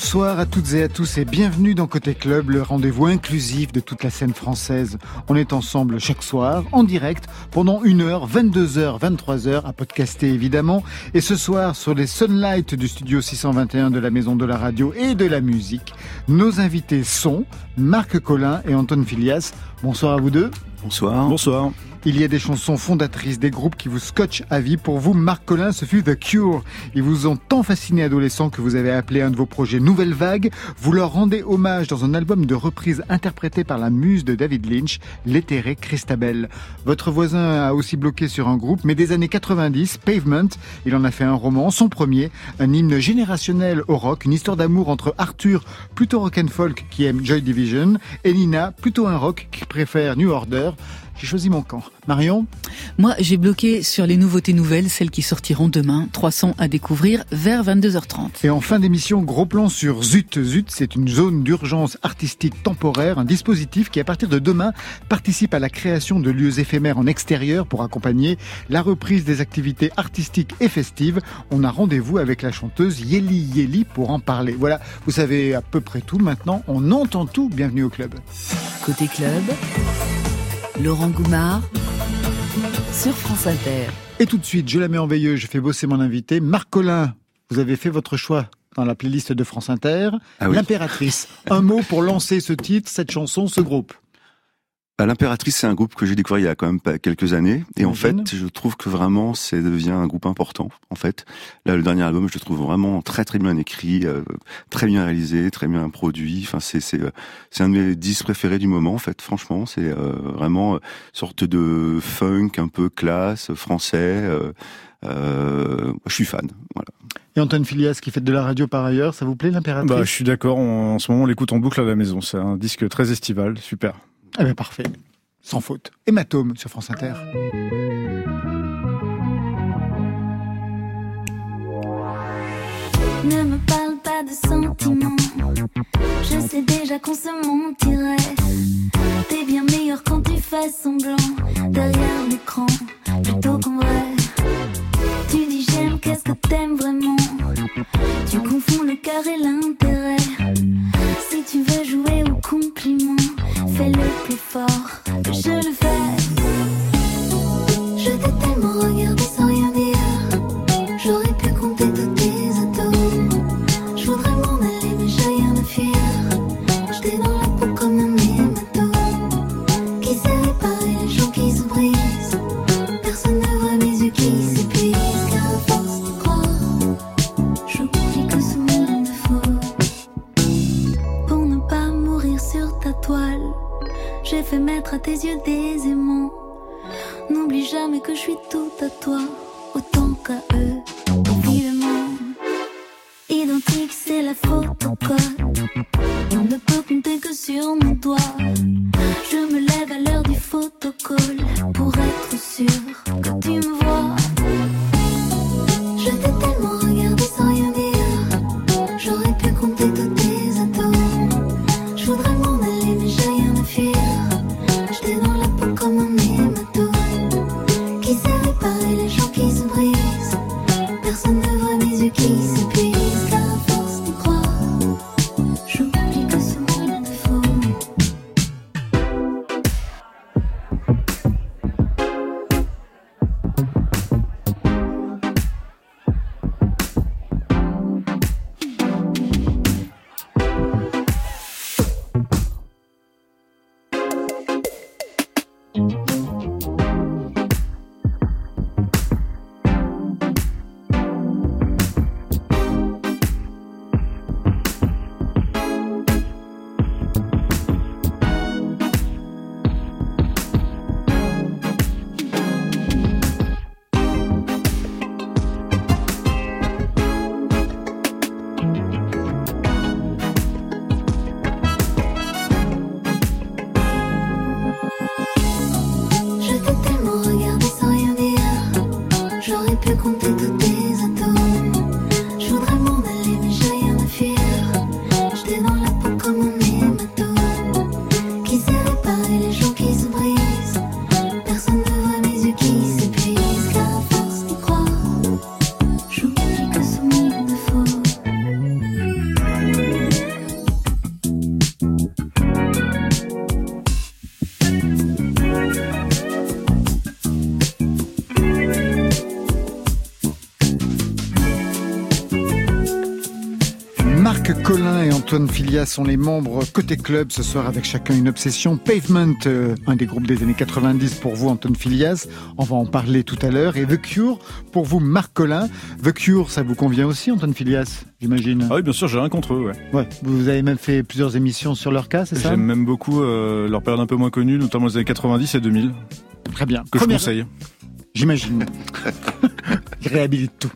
Bonsoir à toutes et à tous et bienvenue dans Côté Club, le rendez-vous inclusif de toute la scène française. On est ensemble chaque soir, en direct, pendant une heure, 22h, 23h, à podcaster évidemment. Et ce soir, sur les Sunlight du studio 621 de la Maison de la Radio et de la Musique, nos invités sont Marc Collin et Anton Filias. Bonsoir à vous deux. Bonsoir. Bonsoir. Il y a des chansons fondatrices, des groupes qui vous scotchent à vie. Pour vous, Marc Collin, ce fut The Cure. Ils vous ont tant fasciné adolescent que vous avez appelé un de vos projets Nouvelle Vague. Vous leur rendez hommage dans un album de reprise interprété par la muse de David Lynch, l'éthéré Christabel. Votre voisin a aussi bloqué sur un groupe, mais des années 90, Pavement, il en a fait un roman, son premier, un hymne générationnel au rock, une histoire d'amour entre Arthur, plutôt rock and folk, qui aime Joy Division, et Nina, plutôt un rock, qui préfère New Order. J'ai choisi mon camp. Marion Moi, j'ai bloqué sur les nouveautés nouvelles, celles qui sortiront demain. 300 à découvrir vers 22h30. Et en fin d'émission, gros plan sur Zut. Zut, c'est une zone d'urgence artistique temporaire, un dispositif qui, à partir de demain, participe à la création de lieux éphémères en extérieur pour accompagner la reprise des activités artistiques et festives. On a rendez-vous avec la chanteuse Yeli Yeli pour en parler. Voilà, vous savez à peu près tout. Maintenant, on entend tout. Bienvenue au club. Côté club. Laurent Goumard sur France Inter. Et tout de suite, je la mets en veilleux, je fais bosser mon invité. Marc Collin, vous avez fait votre choix dans la playlist de France Inter. Ah oui. L'impératrice. Un mot pour lancer ce titre, cette chanson, ce groupe. Bah, L'impératrice, c'est un groupe que j'ai découvert il y a quand même pas quelques années, et en fait, je trouve que vraiment, c'est devient un groupe important. En fait, là, le dernier album, je le trouve vraiment très très bien écrit, euh, très bien réalisé, très bien produit. Enfin, c'est c'est euh, c'est un de mes disques préférés du moment. En fait, franchement, c'est euh, vraiment sorte de funk un peu classe français. euh, je suis fan. Voilà. Et Antoine Filias qui fait de la radio par ailleurs, ça vous plaît l'impératrice? Bah, je suis d'accord. En ce moment, on l'écoute en boucle à la maison. C'est un disque très estival. Super. Eh bien parfait, sans faute. Hématome sur France Inter. Ne me parle pas de sentiments. Je sais déjà qu'on se mentirait. T'es bien meilleur quand tu fais semblant derrière l'écran plutôt qu'en vrai. Tu dis j'aime, qu'est-ce que t'aimes vraiment? Tu confonds le cœur et l'intérêt. Si tu veux jouer au compliment, fais-le plus fort je le fais. Tes yeux des aimants. N'oublie jamais que je suis tout à toi, autant qu'à eux, évidemment. Identique, c'est la photocode. Antoine Filias sont les membres côté club ce soir avec chacun une obsession. Pavement, euh, un des groupes des années 90 pour vous Antoine Filias, on va en parler tout à l'heure. Et The Cure pour vous Marc Collin. The Cure, ça vous convient aussi Antoine Filias, j'imagine? Ah oui, bien sûr, j'ai rien contre eux, ouais. Ouais, vous avez même fait plusieurs émissions sur leur cas, c'est ça? J'aime même beaucoup euh, leur période un peu moins connue, notamment les années 90 et 2000, Très bien. que Première- je conseille. J'imagine. Il réhabilite tout.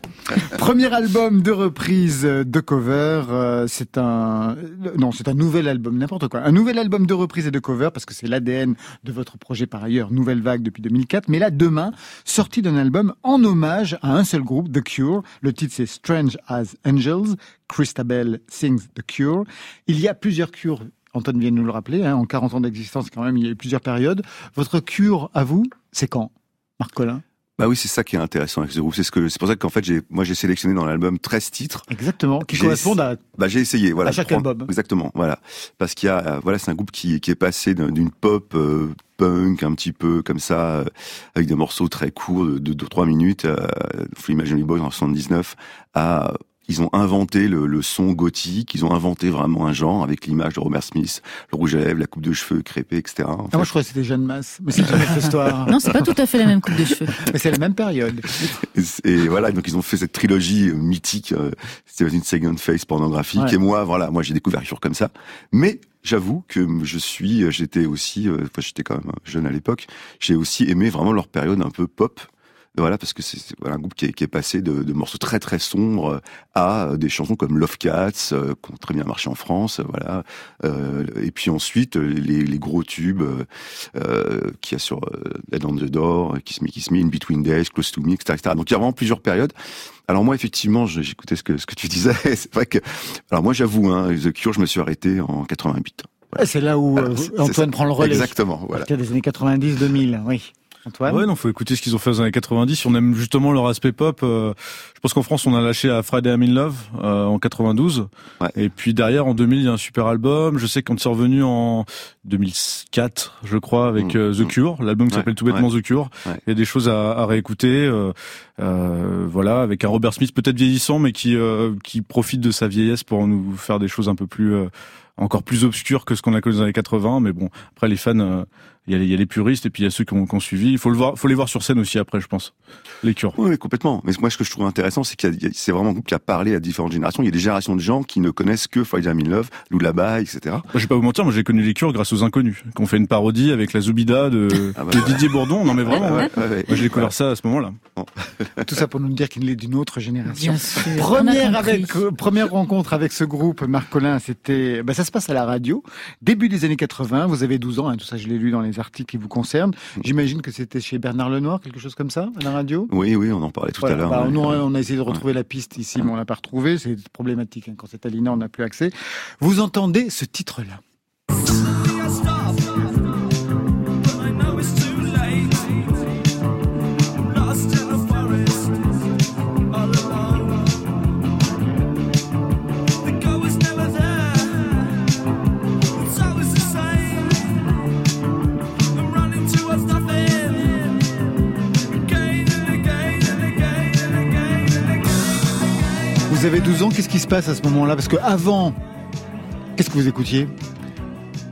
Premier album de reprise de cover, euh, c'est un non, c'est un nouvel album, n'importe quoi. Un nouvel album de reprise et de cover parce que c'est l'ADN de votre projet par ailleurs, Nouvelle Vague depuis 2004. Mais là, demain, sortie d'un album en hommage à un seul groupe, The Cure. Le titre c'est Strange as Angels. Christabel sings The Cure. Il y a plusieurs cures. Antoine vient de nous le rappeler. hein, en 40 ans d'existence, quand même, il y a eu plusieurs périodes. Votre cure à vous, c'est quand, Marc Collin? Bah oui, c'est ça qui est intéressant avec ce groupe. C'est ce que c'est pour ça qu'en fait j'ai moi j'ai sélectionné dans l'album 13 titres. Exactement, qui J'ai- correspondent à Bah j'ai essayé voilà. À chaque de prendre- album. Exactement, voilà. Parce qu'il y a euh, voilà, c'est un groupe qui qui est passé d'un- d'une pop euh, punk un petit peu comme ça euh, avec des morceaux très courts de 2 3 minutes euh, faut imaginer Boys en 79 à ils ont inventé le, le son gothique, ils ont inventé vraiment un genre avec l'image de Robert Smith, le rouge à lèvres, la coupe de cheveux crépée, etc. En Ah, moi, je croyais que c'était Jeanne Masse, mais c'est une autre histoire. Non, c'est pas tout à fait la même coupe de cheveux. Mais c'est la même période. Et voilà, donc ils ont fait cette trilogie euh, mythique, euh, c'était une second face pornographique. Ouais. Et moi, voilà, moi j'ai découvert Cure comme ça. Mais j'avoue que je suis, j'étais aussi, euh, enfin j'étais quand même jeune à l'époque, j'ai aussi aimé vraiment leur période un peu pop. Voilà, parce que c'est voilà, un groupe qui est, qui est passé de, de morceaux très très sombres à euh, des chansons comme Love Cats, euh, qui ont très bien marché en France, euh, voilà. Euh, et puis ensuite, euh, les, les gros tubes euh, qu'il y a sur Dead on the Door, Kiss Me, Kiss Me, In Between Days, Close to Me, etc., etc. Donc il y a vraiment plusieurs périodes. Alors moi, effectivement, j'écoutais ce que, ce que tu disais. C'est vrai que, alors moi, j'avoue, hein, The Cure, je me suis arrêté en 88. Ouais, C'est là où Voilà, Antoine prend le relais. Exactement, voilà. C'était des années 90-2000, oui. Antoine Ouais, non, faut écouter ce qu'ils ont fait dans les années 90. Si on aime justement leur aspect pop, euh, je pense qu'en France, on a lâché à Friday I'm in Love euh, en 92. Ouais. Et puis derrière, en 2000, il y a un super album. Je sais qu'on est revenu en 2004, je crois, avec Mm, euh, The mm. Cure, l'album qui Ouais, s'appelle tout bêtement The Cure. Ouais. Il y a des choses à, à réécouter. euh, euh, voilà, avec un Robert Smith peut-être vieillissant, mais qui euh, qui profite de sa vieillesse pour nous faire des choses un peu plus euh, encore plus obscures que ce qu'on a connu dans les années 80. Mais bon, après les fans, euh, il y, a les- il y a les puristes et puis il y a ceux qui ont, qui ont suivi. Il faut le voir, faut les voir sur scène aussi après, je pense. Les cures. Oui, complètement. Mais moi, ce que je trouve intéressant, c'est qu'il c'est vraiment un groupe qui a parlé à différentes générations. Il y a des générations de gens qui ne connaissent que I'm in Love, Lullaby, etc. Moi, je vais pas vous mentir, moi j'ai connu les cures grâce aux inconnus, qu'on fait une parodie avec la Zoubida de, Ah bah de ouais. Didier Bourdon. Non mais vraiment, Ouais, ouais. ouais, ouais. Moi j'ai découvert ça à ce moment-là. Tout ça pour nous dire qu'il est d'une autre génération. Bien sûr. on a Première, compris. avec, euh, première rencontre avec ce groupe, Marc Collin, c'était, bah, ça se passe à la radio. Début des années 80, vous avez 12 ans, hein, tout ça je l'ai lu dans les articles qui vous concernent. J'imagine que c'était chez Bernard Lenoir, quelque chose comme ça, à la radio Oui, oui, on en parlait tout Voilà, à l'heure. bah, ouais. on a essayé de retrouver la piste ici, mais on l'a pas retrouvée. C'est problématique. hein. Quand c'est à l'INA, on n'a plus accès. Vous entendez ce titre-là Vous avez 12 ans, qu'est-ce qui se passe à ce moment-là Parce que avant, qu'est-ce que vous écoutiez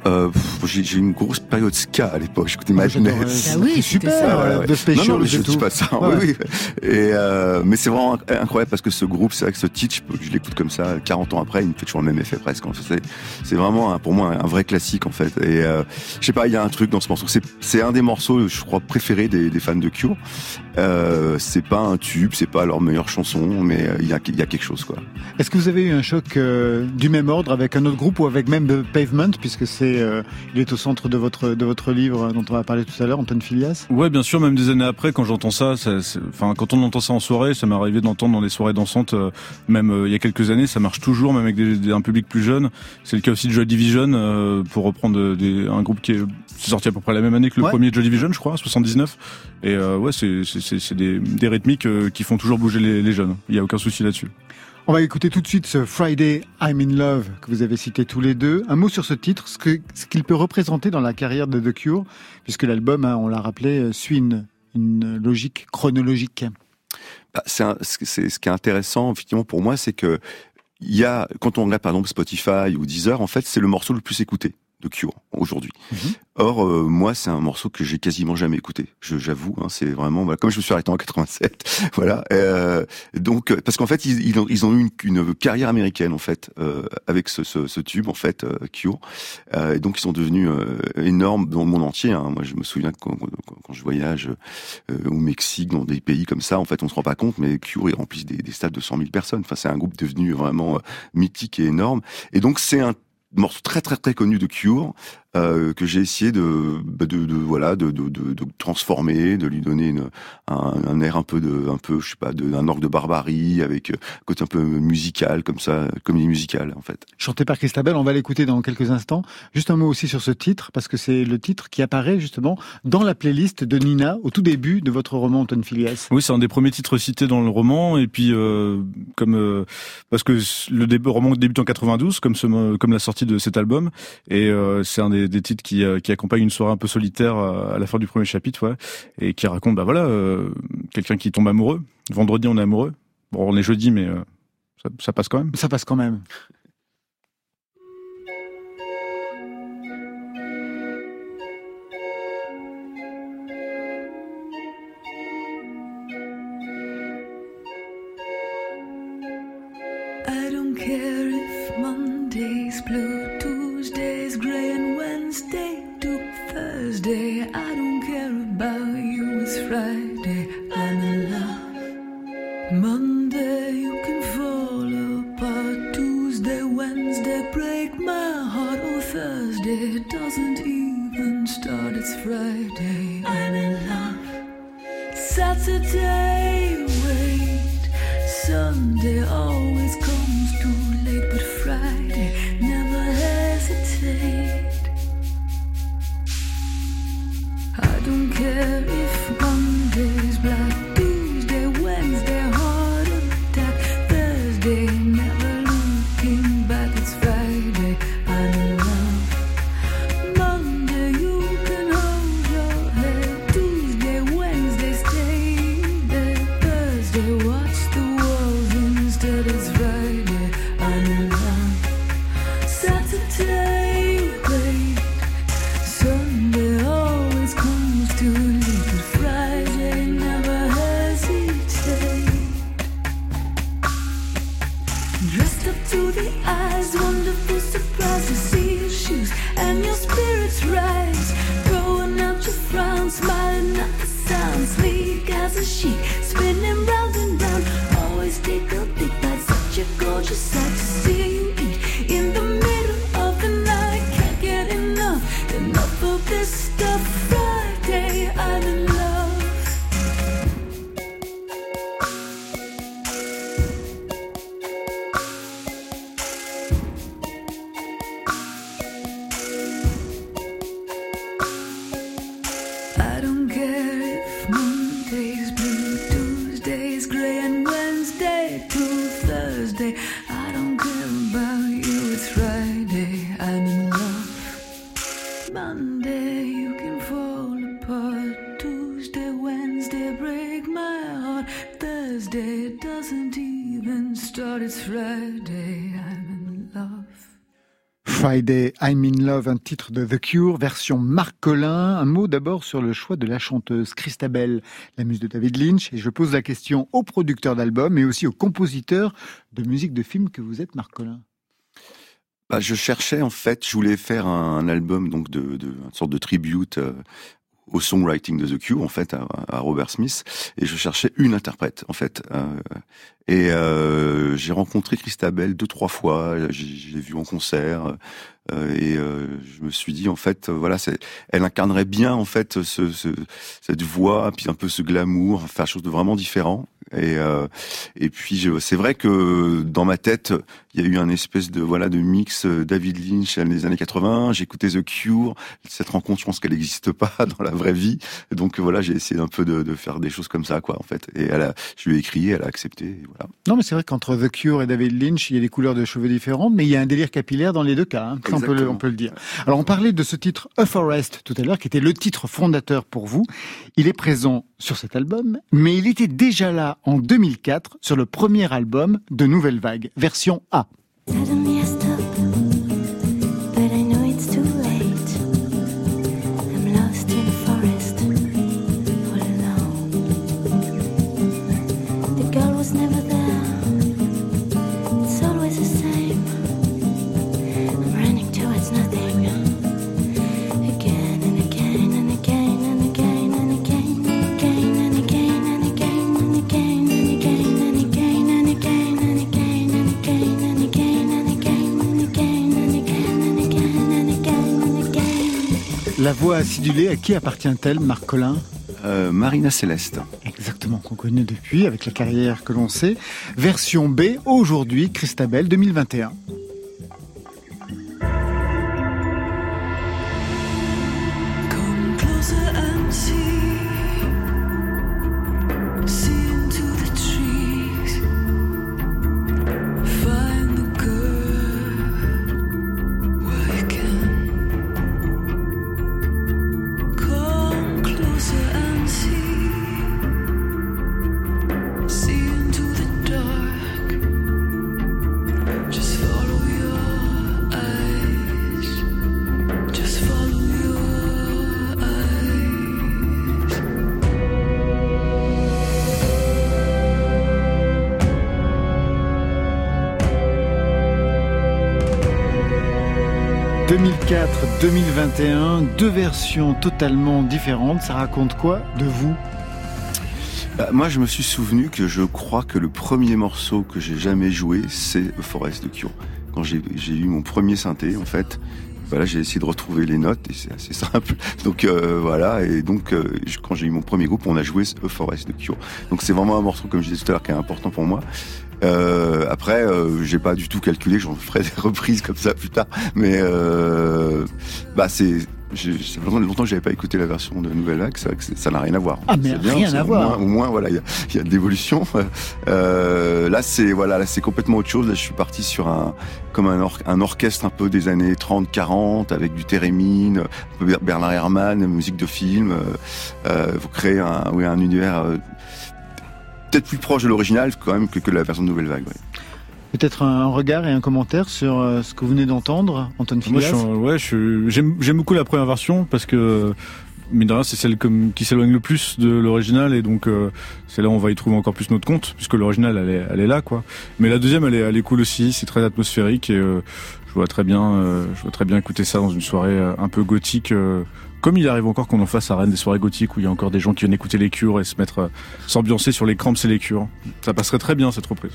Euh, j'ai j'ai eu une grosse période ska à l'époque. J'écoutais Ah. Madness. Ah oui, super, ça. voilà, Ouais, ouais. de Specials non, non, je tout. dis pas ça. Ouais, Oui, oui. Et euh, mais c'est vraiment inc- incroyable parce que ce groupe, c'est vrai que ce titre, je, l'écoute comme ça, 40 ans après, il me fait toujours le même effet presque. En fait, c'est, vraiment pour moi un vrai classique en fait. Et euh, je sais pas, il y a un truc dans ce morceau. C'est, c'est un des morceaux, je crois, préférés des, des fans de Cure. Euh, c'est pas un tube, c'est pas leur meilleure chanson, mais euh, il y a, il y a quelque chose quoi. Est-ce que vous avez eu un choc euh, du même ordre avec un autre groupe ou avec même The Pavement, puisque c'est, euh, il est au centre de votre de votre livre dont on va parler tout à l'heure, Antoine Filias Ouais, bien sûr, même des années après, quand j'entends ça, ça c'est- enfin, quand on entend ça en soirée, ça m'est arrivé d'entendre dans des soirées dansantes, euh, même euh, il y a quelques années, ça marche toujours, même avec des, des- un public plus jeune. C'est le cas aussi de Joy Division, pour reprendre des, un groupe qui est sorti à peu près la même année que le Ouais. premier Joy Division, je crois, 79. Et ouais, c'est c'est- des, des rythmiques qui font toujours bouger les, les jeunes. Il y a aucun souci là-dessus. On va écouter tout de suite ce Friday I'm in Love que vous avez cité tous les deux. Un mot sur ce titre, ce qu'il peut représenter dans la carrière de The Cure, puisque l'album, hein, on l'a rappelé, euh, suit une, logique chronologique. Bah, ce qui est intéressant effectivement pour moi, c'est que il y a, quand on regarde par exemple Spotify ou Deezer, en fait, c'est le morceau le plus écouté de Cure aujourd'hui. Mhm. Or, euh, moi, c'est un morceau que j'ai quasiment jamais écouté. J'avoue, hein, c'est vraiment comme je me suis arrêté en 87, voilà. Euh, donc, parce qu'en fait, ils, ils, ont, ils, ont, eu une, une, carrière américaine en fait euh, avec ce, ce, ce, tube en fait euh, Cure. et donc, ils sont devenus énormes dans le monde entier. Hein. Moi, je me souviens quand, quand je voyage au Mexique, dans des pays comme ça, en fait, on se rend pas compte, mais Cure ils remplissent des, des stades de 100 000 personnes. Enfin, c'est un groupe devenu vraiment mythique et énorme. Et donc, c'est un morceau très très très connu de Cure euh, que j'ai essayé de, bah, de, de, voilà de, de, de, transformer, de lui donner une, un, un, air un peu de un peu je sais pas d'un orgue de barbarie avec un côté un peu musical comme ça, comédie musicale en fait. Chanté par Christabel, on va l'écouter dans quelques instants. Juste un mot aussi sur ce titre parce que c'est le titre qui apparaît justement dans la playlist de Nina au tout début de votre roman Anton Filias. Oui, c'est un des premiers titres cités dans le roman et puis euh, comme euh, parce que le début, roman débute en 92 comme ce, comme la sortie de cet album et euh, c'est un des des, titres qui, euh, qui accompagnent une soirée un peu solitaire euh, à la fin du premier chapitre, ouais, et qui raconte, bah voilà, euh, quelqu'un qui tombe amoureux. Vendredi, on est amoureux. Bon, on est jeudi, mais ça, ça passe quand même. Ça passe quand même. Friday, I'm in Love, un titre de The Cure, version Marc Collin. Un mot d'abord sur le choix de la chanteuse Christabel, la muse de David Lynch. Et je pose la question au producteur d'album et aussi au compositeur de musique de film que vous êtes, Marc Collin. Bah, je cherchais en fait, je voulais faire un, album donc de, de une sorte de tribute euh, au songwriting de The Cure en fait à, Robert Smith et je cherchais une interprète en fait euh, et euh, j'ai rencontré Christabel deux trois fois j'ai vu en concert et euh, je me suis dit en fait voilà c'est elle incarnerait bien en fait ce, ce, cette voix puis un peu ce glamour faire chose de vraiment différent. Et euh, et puis c'est vrai que dans ma tête il y a eu un espèce de voilà de mix David Lynch les années 80 j'écoutais The Cure. Cette rencontre je pense qu'elle n'existe pas dans la vraie vie. Donc voilà j'ai essayé un peu de, faire des choses comme ça quoi en fait. Et je lui ai écrit elle a accepté voilà. Non mais c'est vrai qu'entre The Cure et David Lynch il y a des couleurs de cheveux différentes mais il y a un délire capillaire dans les deux cas hein on peut, le, on peut le dire. Alors on parlait de ce titre A Forest tout à l'heure, qui était le titre fondateur pour vous. Il est présent sur cet album, mais il était déjà là en 2004 sur le premier album de Nouvelle Vague, version A. La voix acidulée, à qui appartient-elle, Marc Collin euh, Marina Céleste. Exactement, qu'on connaît depuis, avec la carrière que l'on sait. Version B, aujourd'hui, Christabel 2021. Deux versions totalement différentes. Ça raconte quoi de vous? Bah, moi, je me suis souvenu que je crois que le premier morceau que j'ai jamais joué, c'est Forest de Cure. Quand j'ai eu mon premier synthé, en fait, voilà, j'ai essayé de retrouver les notes et c'est assez simple. Donc euh, voilà, et donc euh, quand j'ai eu mon premier groupe, on a joué A Forest de Cure. Donc c'est vraiment un morceau, comme je disais tout à l'heure, qui est important pour moi. Euh, après, euh, j'ai pas du tout calculé, j'en ferai des reprises comme ça plus tard. Mais euh, bah c'est ça fait longtemps que j'avais pas écouté la version de Nouvelle Vague, c'est vrai que ça n'a rien à voir. Ah mais rien à voir. Au moins, voilà, il y a, de l'évolution. Euh, là c'est voilà, là c'est complètement autre chose. Là je suis parti sur un comme un, un orchestre un peu des années 30-40 avec du Térémine, un peu Bernard Herrmann, musique de film. Euh, vous créez un oui un univers peut-être plus proche de l'original quand même que, que la version de Nouvelle Vague. Peut-être un regard et un commentaire sur euh, ce que vous venez d'entendre, Antoine Figas Moi, je, j'aime, beaucoup la première version parce que mine de rien, c'est celle comme, qui s'éloigne le plus de l'original et donc euh, c'est là où on va y trouver encore plus notre compte puisque l'original elle est, elle est là quoi. Mais la deuxième elle est, elle est cool aussi, c'est très atmosphérique et euh, je vois très bien, je vois très bien écouter ça dans une soirée un peu gothique comme il arrive encore qu'on en fasse à Rennes des soirées gothiques où il y a encore des gens qui viennent écouter les cures et se mettre, euh, s'ambiancer sur les cramps et les cures. Ça passerait très bien cette reprise.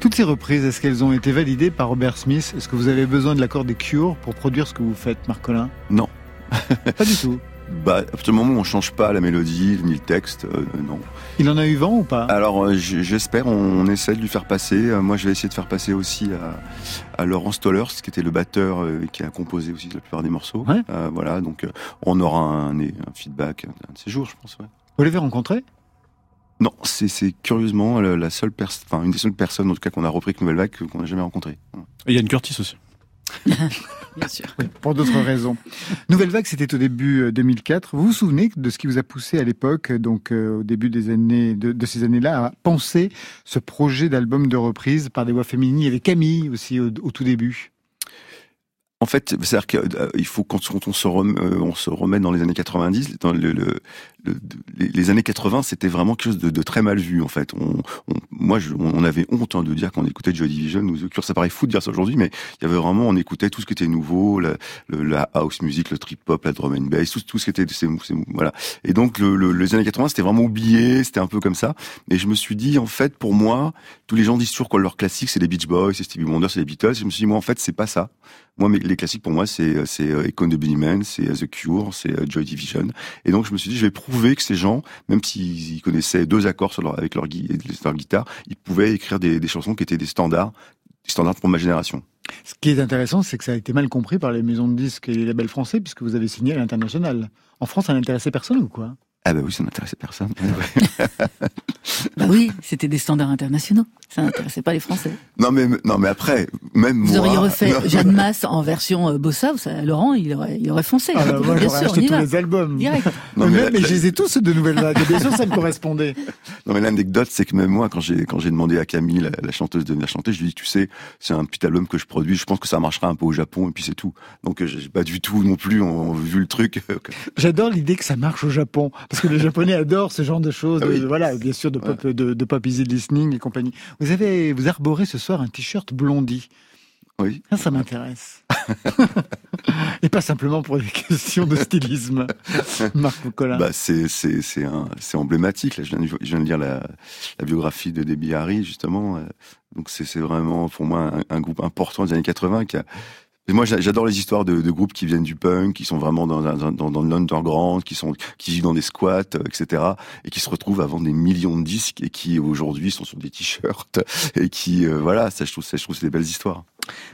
Toutes ces reprises, est-ce qu'elles ont été validées par Robert Smith? Est-ce que vous avez besoin de l'accord des cures pour produire ce que vous faites, Marc Collin? Non. Pas du tout. Bah, à partir du moment où on change pas la mélodie ni le texte, euh, non. Il en a eu vent ou pas? Alors euh, j'espère, on, essaie de lui faire passer. Euh, moi je vais essayer de faire passer aussi à, Laurent Stollers, qui était le batteur et qui a composé aussi la plupart des morceaux. voilà, donc on aura un, un feedback un de ces jours, je pense. Vous l'avez rencontré? Non, c'est curieusement la seule personne, enfin une des seules personnes en tout cas qu'on a repris avec Nouvelle Vague qu'on n'a jamais rencontré. Et Yann Curtis aussi. Bien sûr. pour d'autres raisons. Nouvelle Vague, c'était au début 2004. Euh, vous vous souvenez de ce qui vous a poussé à l'époque, donc euh, au début des années de, ces années-là, à penser ce projet d'album de reprise par des voix féminines? Il y avait Camille aussi au tout début. En fait, c'est-à-dire qu'il euh, faut quand on se, remet, on se remet dans les années 90, dans le, le, les années 80, c'était vraiment quelque chose de, de, très mal vu en fait. On, on moi, je, on avait honte hein, de dire qu'on écoutait Joy Division ou The Cure. Ça paraît fou de dire ça aujourd'hui, mais il y avait vraiment, on écoutait tout ce qui était nouveau, la, la house music, le trip hop, la drum and bass, tout, tout ce qui était, c'est, voilà. Et donc le, les années 80, c'était vraiment oublié, c'était un peu comme ça. Et je me suis dit, en fait, pour moi, tous les gens disent toujours que leur classique, c'est les Beach Boys, c'est Stevie Wonder, c'est les Beatles. je me suis dit, moi, en fait, c'est pas ça. Moi, les classiques pour moi, c'est euh, Econ de Man, c'est euh, The Cure, c'est euh, Joy Division. Et donc je me suis dit, je vais prouver que ces gens, même s'ils connaissaient deux accords avec leur, leur, guitare, ils pouvaient écrire des, des chansons qui étaient des standards, des standards pour ma génération. Ce qui est intéressant, c'est que ça a été mal compris par les maisons de disques et les labels français, puisque vous avez signé à l'international. En France, ça n'intéressait personne ou quoi? Ah bah oui, ça n'intéressait personne. bah oui, c'était des standards internationaux. Ça n'intéressait pas les Français. Non mais non mais après, même Vous moi. auriez refait Jeanne Masse en version euh, bossa, ça, Laurent, il aurait, il aurait foncé. Ah bah, moi, Bien sûr, acheté on tous va. les albums. Direct. Non, mais, mais mais la- je les ai tous de nouvelles vagues. Bien sûr, ça me correspondait. Non mais l'anecdote, c'est que même moi, quand j'ai quand j'ai demandé à Camille, la, la chanteuse de venir chanter, je lui ai dit, tu sais, c'est un petit album que je produis. Je pense que ça marchera un peu au Japon et puis c'est tout. Donc euh, j'ai pas du tout non plus en- vu le truc. J'adore l'idée que ça marche au Japon, parce que les Japonais adorent ce genre de choses. Ah oui. de- voilà, bien sûr, de pop, de, de pop easy listening et compagnie. Vous avez, vous arborez ce soir un t-shirt Blondie. Oui. Ça, ça m'intéresse. et pas simplement pour des questions de stylisme. Marc. Bah c'est c'est c'est un c'est emblématique. Là, je viens de, je viens de lire la, la biographie de Debbie Harry justement. euh, Donc c'est c'est vraiment pour moi un, un groupe important des années 80 qui a et moi, j'a- j'adore les histoires de, de groupes qui viennent du punk, qui sont vraiment dans, dans, dans, dans l'underground, qui sont qui vivent dans des squats, euh, etc., et qui se retrouvent à vendre des millions de disques et qui aujourd'hui sont sur des t-shirts et qui euh, voilà, ça je trouve ça je trouve c'est des belles histoires.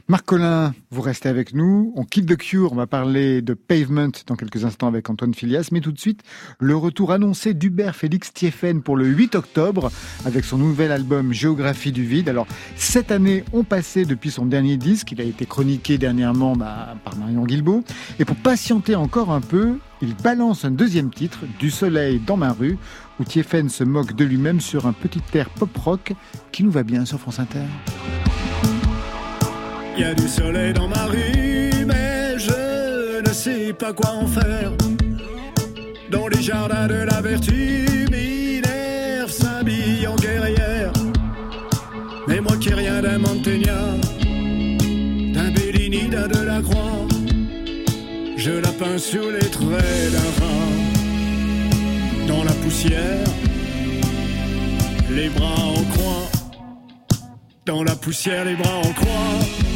Marc Collin, vous restez avec nous. On quitte The Cure. On va parler de Pavement dans quelques instants avec Antoine Filias. Mais tout de suite, le retour annoncé d'Hubert Félix Thieffen pour le 8 octobre avec son nouvel album Géographie du vide. Alors, cette année ont passé depuis son dernier disque. Il a été chroniqué dernièrement bah, par Marion Guilbault. Et pour patienter encore un peu, il balance un deuxième titre, Du soleil dans ma rue, où Thieffen se moque de lui-même sur un petit air pop-rock qui nous va bien sur France Inter. Il y a du soleil dans ma rue, mais je ne sais pas quoi en faire. Dans les jardins de la vertu, Minerve s'habille en guerrière. Mais moi qui rien d'un Mantegna, d'un Bellini, d'un Delacroix, je la peins sous les traits d'un rat. Dans la poussière, les bras en croix. Dans la poussière, les bras en croix.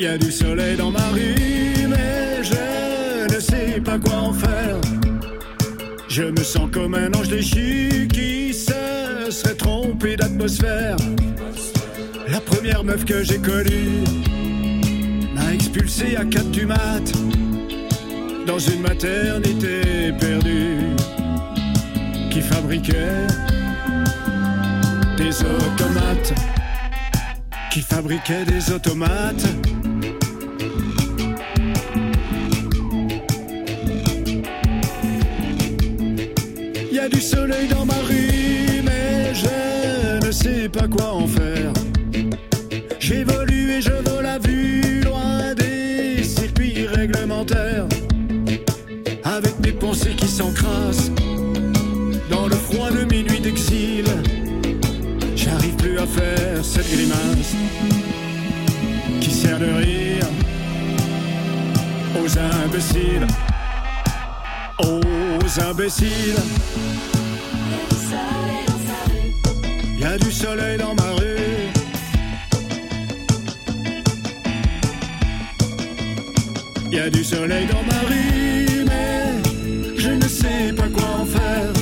Y a du soleil dans ma rue, mais je ne sais pas quoi en faire. Je me sens comme un ange déchu qui se serait trompé d'atmosphère. La première meuf que j'ai connue m'a expulsé à 4 du mat dans une maternité perdue qui fabriquait des automates qui fabriquait des automates. Y a du soleil dans ma rue, mais je ne sais pas quoi en faire. J'évolue et je vole à vue, loin des circuits réglementaires. Avec mes pensées qui s'encrassent dans le froid de minuit d'exil. J'arrive plus à faire cette grimace qui sert de rire aux imbéciles. Aux imbéciles. Soleil dans ma rue. Y a du soleil dans ma rue, mais je ne sais pas quoi en faire.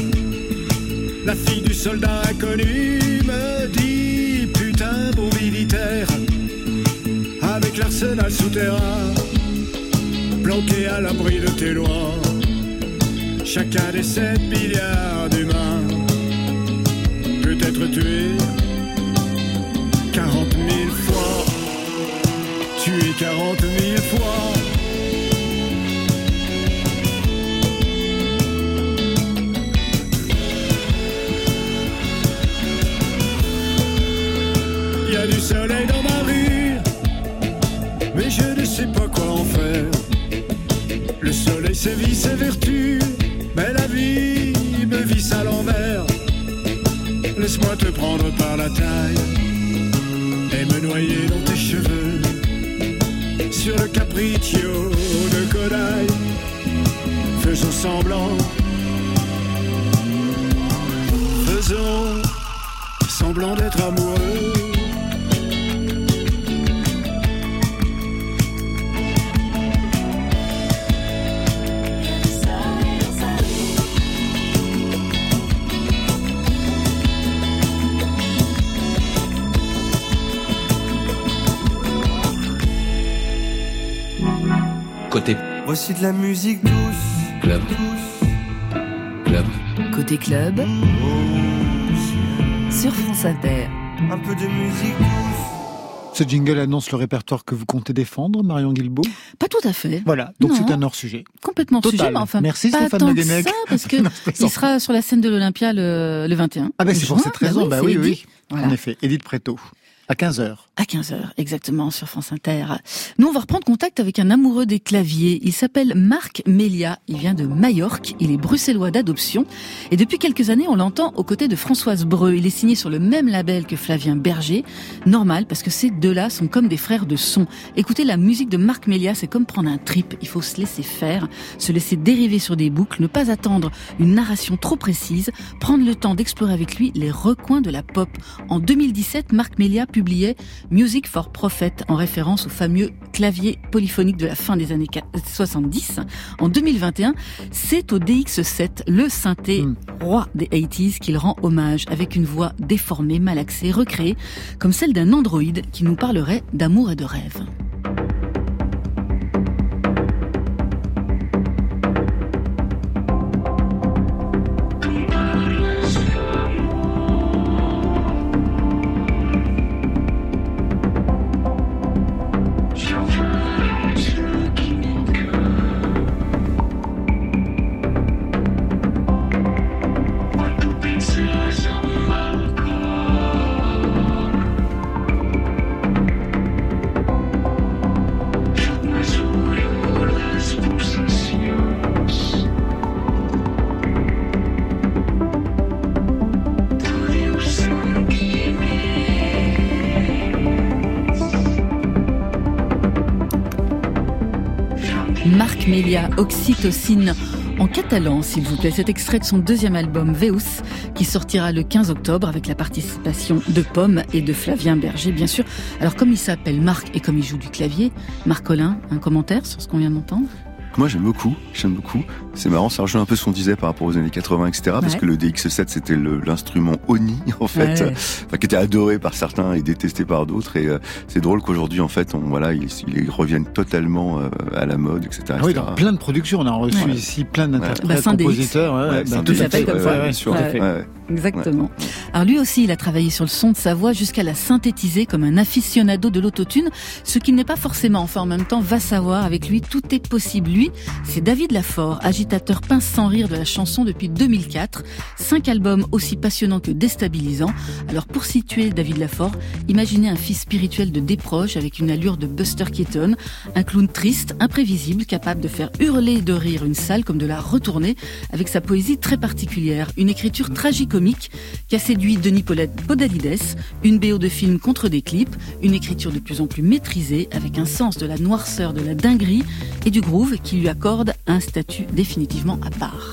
La fille du soldat inconnu me dit putain beau militaire avec l'arsenal souterrain planqué à l'abri de tes lois. Chacun des 7 milliards d'humains peut être tué 40 000 fois. Tué 40 000 fois. Il y a du soleil dans ma rue, mais je ne sais pas quoi en faire. Le soleil sévit ses vertus, capriccio de Kodai, faisons semblant. De la musique douce. Club. Club. Côté club, sur France Inter. Un peu de musique douce. Ce jingle annonce le répertoire que vous comptez défendre, Marion Guilbault Pas tout à fait. Voilà, donc c'est un hors-sujet. Complètement Total. sujet, mais enfin Merci, pas Stéphane tant Le que ça, parce que il sera sur la scène de l'Olympia le, le 21. Ah ben c'est pour cette raison, bah oui, oui. Voilà. en effet. Edith Préto, à 15h. À 15h, exactement, sur France Inter. Nous, on va reprendre contact avec un amoureux des claviers. Il s'appelle Marc Melia. Il vient de Majorque. Il est bruxellois d'adoption. Et depuis quelques années, on l'entend aux côtés de Françoise Breu. Il est signé sur le même label que Flavien Berger. Normal, parce que ces deux-là sont comme des frères de son. Écoutez, la musique de Marc Melia, c'est comme prendre un trip. Il faut se laisser faire, se laisser dériver sur des boucles, ne pas attendre une narration trop précise, prendre le temps d'explorer avec lui les recoins de la pop. En 2017, Marc Melia publiait Music for Prophet en référence au fameux clavier polyphonique de la fin des années 70. En 2021, c'est au DX7, le synthé Mm. roi des 80s, qu'il rend hommage avec une voix déformée, malaxée, recréée, comme celle d'un androïde qui nous parlerait d'amour et de rêve. Oxytocine, en catalan, s'il vous plaît. Cet extrait de son deuxième album, Veus, qui sortira le 15 octobre avec la participation de Pomme et de Flavien Berger, bien sûr. Alors, comme il s'appelle Marc et comme il joue du clavier, Marc Collin, un commentaire sur ce qu'on vient d'entendre? Moi, j'aime beaucoup, j'aime beaucoup. C'est marrant, ça rejoint un peu ce qu'on disait par rapport aux années 80, etc. Parce que le DX7, c'était l'instrument Oni, en fait, Ouais. enfin, qui était adoré par certains et détesté par d'autres. Et euh, c'est drôle qu'aujourd'hui, en fait, on, voilà, ils, ils reviennent totalement euh, à la mode, etc. Ah oui, etc. dans plein de productions, on a reçu Ouais. ici plein d'interprètes, Bah, compositeurs. Bah, un tout s'appelle fait, comme ouais, ça. Ouais. Exactement. Alors lui aussi, il a travaillé sur le son de sa voix jusqu'à la synthétiser comme un aficionado de l'autotune, ce qu'il n'est pas forcément. Enfin, en même temps, va savoir, avec lui, tout est possible. Lui, c'est David Lafort, agitateur pince sans rire de la chanson depuis 2004. Cinq albums aussi passionnants que déstabilisants. Alors pour situer David Lafort, imaginez un fils spirituel de Desproges avec une allure de Buster Keaton, un clown triste, imprévisible, capable de faire hurler de rire une salle comme de la retourner avec sa poésie très particulière, une écriture tragicomique qui a séduit Denis Podalides, une BO de film contre des clips, une écriture de plus en plus maîtrisée avec un sens de la noirceur, de la dinguerie et du groove qui lui accorde un statut définitivement à part.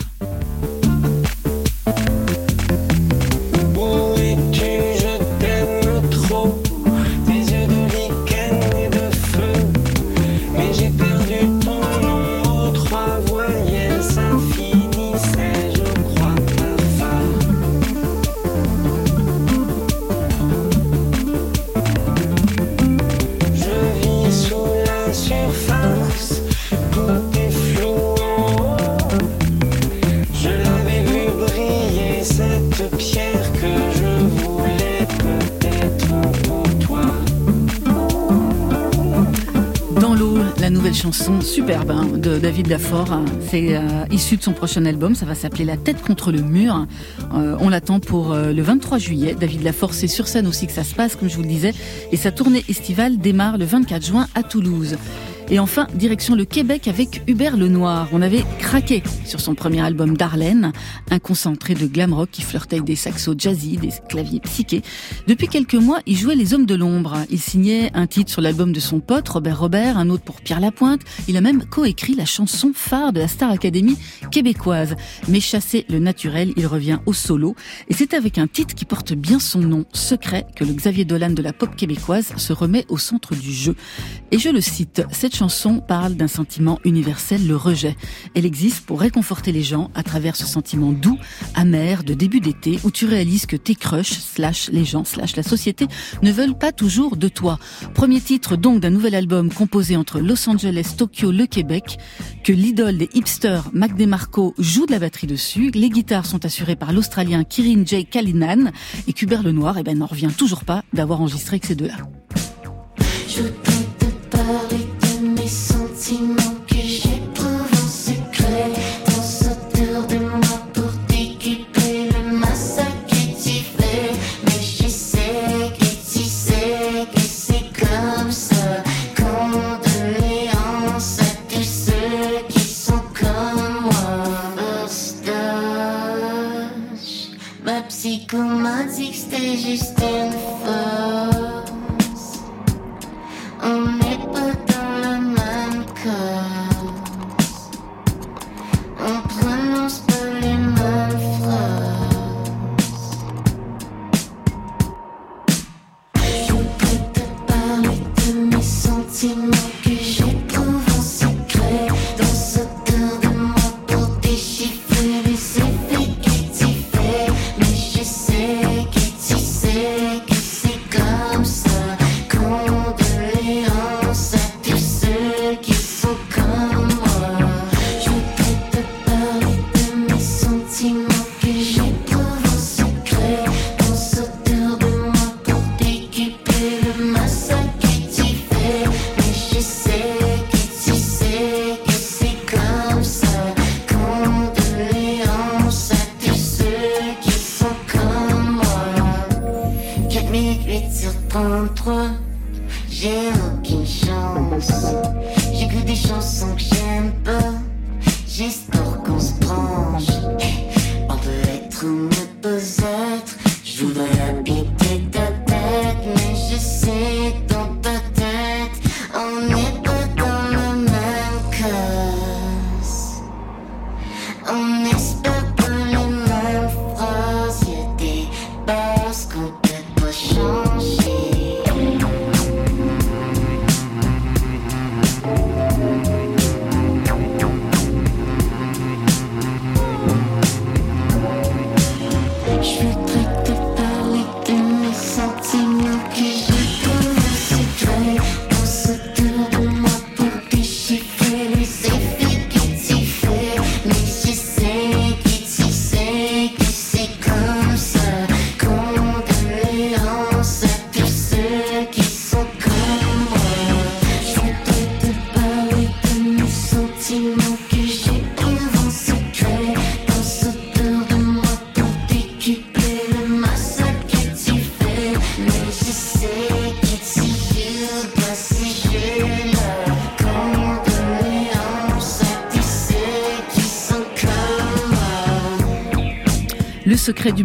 Chanson superbe hein, de David Lafort. hein. C'est euh, issu de son prochain album. Ça va s'appeler La tête contre le mur. Euh, on l'attend pour euh, le 23 juillet. David Lafort, c'est sur scène aussi que ça se passe, comme je vous le disais. Et sa tournée estivale démarre le 24 juin à Toulouse. Et enfin, direction le Québec avec Hubert Lenoir. On avait craqué sur son premier album Darlene, un concentré de glam rock qui flirtait avec des saxos jazzy, des claviers psychés. Depuis quelques mois, il jouait Les Hommes de l'Ombre. Il signait un titre sur l'album de son pote, Robert Robert, un autre pour Pierre Lapointe. Il a même coécrit la chanson phare de la Star Academy québécoise. Mais chassé le naturel, il revient au solo. Et c'est avec un titre qui porte bien son nom, Secret, que le Xavier Dolan de la pop québécoise se remet au centre du jeu. Et je le cite, cette cette chanson parle d'un sentiment universel, le rejet. Elle existe pour réconforter les gens à travers ce sentiment doux, amer de début d'été où tu réalises que tes crushs, slash les gens, slash la société ne veulent pas toujours de toi. Premier titre donc d'un nouvel album composé entre Los Angeles, Tokyo, le Québec, que l'idole des hipsters Mac DeMarco joue de la batterie dessus. Les guitares sont assurées par l'Australien Kirin J. Kalinan et Cubert Lenoir, eh ben, n'en revient toujours pas d'avoir enregistré que ces deux-là. Sentiments que j'éprouve en secret. Dans sauteur de moi pour t'équiper le massacre que tu fais. Mais je sais que tu sais que c'est comme ça. Condoléances à tous ceux qui sont comme moi. Ma psycho m'a dit que c'était juste une fausse.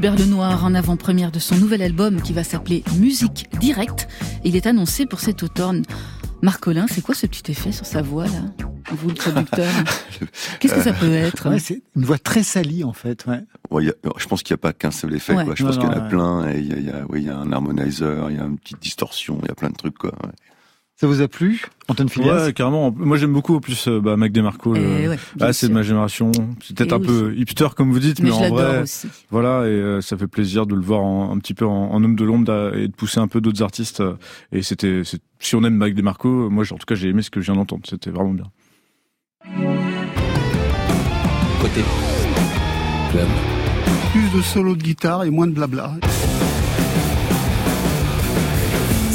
Le secret du Berle Noir en avant-première de son nouvel album qui va s'appeler Musique Directe. Il est annoncé pour cet automne. Marc Collin, c'est quoi ce petit effet sur sa voix là? Vous le traducteur Qu'est-ce que ça peut être? Ouais, c'est une voix très salie en fait. Ouais. A- je pense qu'il n'y a pas qu'un seul effet. Ouais. Quoi. Je Non, pense qu'il y en a plein. Il y a, y a- y a un harmonizer, il y a une petite distorsion, il y a plein de trucs. Quoi. Ça vous a plu, Antoine Filias Ouais, carrément. Moi, j'aime beaucoup, en plus, euh, bah, Mac DeMarco. le- Eh ouais, ah, c'est de ma génération. C'est peut-être Eh un oui. peu hipster, comme vous dites, mais, en vrai, aussi. voilà, et euh, ça fait plaisir de le voir en- un petit peu en, en homme de l'ombre et de pousser un peu d'autres artistes. euh, Et c'était, si on aime Mac DeMarco, moi, en tout cas, j'ai aimé ce que je viens d'entendre. C'était vraiment bien. Côté club. Plus de solo de guitare et moins de blabla.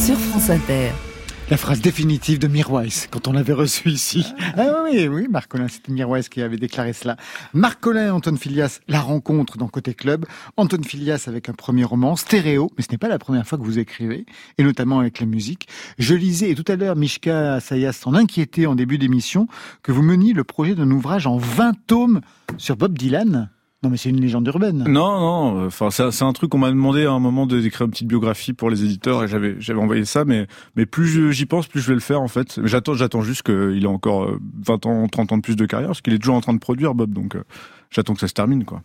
Sur France Inter. La phrase définitive de Mirwais, quand on l'avait reçu ici. Ah oui, oui, Marc Collin, c'était Mirwais qui avait déclaré cela. Marc Collin et Antoine Filias, la rencontre dans Côté Club. Antoine Filias avec un premier roman, stéréo, mais ce n'est pas la première fois que vous écrivez, et notamment avec la musique. Je lisais, et tout à l'heure, Mishka Sayas s'en inquiétait en début d'émission, que vous meniez le projet d'un ouvrage en 20 tomes sur Bob Dylan. Non, mais c'est une légende urbaine. Non, non. euh, Enfin, c'est un truc qu'on m'a demandé à un moment d'écrire une petite biographie pour les éditeurs et j'avais j'avais envoyé ça, mais mais plus j'y pense, plus je vais le faire en fait. J'attends j'attends juste qu'il ait encore euh, 20 ans, 30 ans de plus de carrière, parce qu'il est toujours en train de produire Bob. Donc euh, j'attends que ça se termine, quoi.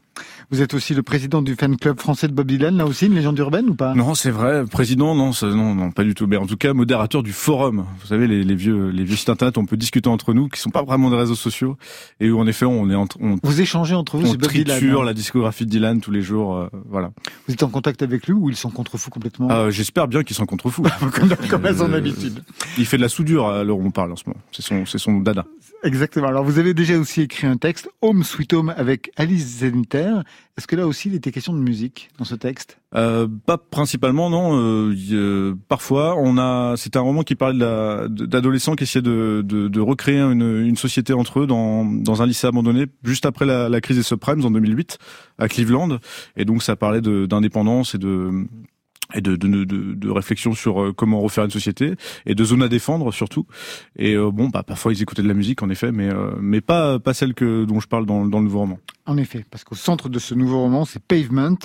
Vous êtes aussi le président du fan club français de Bob Dylan, là aussi, une légende urbaine ou pas? Non, c'est vrai, président, non, ça- non, non, pas du tout. Mais en tout cas, modérateur du forum. Vous savez, les, les vieux, les vieux sites internet, on peut discuter entre nous, qui sont pas vraiment des réseaux sociaux, et où en effet, on est en, on, Vous échangez entre vous on sur Bob Dylan. hein la discographie de Dylan tous les jours, euh, voilà. Vous êtes en contact avec lui ou ils sont contre vous complètement? Euh, J'espère bien qu'ils sont contre fous. Comme, comme à son Euh, habitude. Il fait de la soudure où on parle en ce moment. C'est son, c'est son dada. Exactement. Alors vous avez déjà aussi écrit un texte, Home Sweet Home, avec Alice Zeniter. Est-ce que là aussi il était question de musique dans ce texte? Euh, pas principalement, non. Euh, euh, parfois, on a. C'est un roman qui parle d'adolescents qui essaient de, recréer une, société entre eux dans, un lycée abandonné juste après la, la crise des subprimes en 2008 à Cleveland. Et donc, ça parlait d'indépendance et de et de, de, de, de réflexion sur euh, comment refaire une société et de zones à défendre surtout et euh, bon bah parfois ils écoutaient de la musique en effet mais euh, mais pas pas celle que dont je parle dans, dans le nouveau roman En effet, parce qu'au centre de ce nouveau roman, c'est Pavement.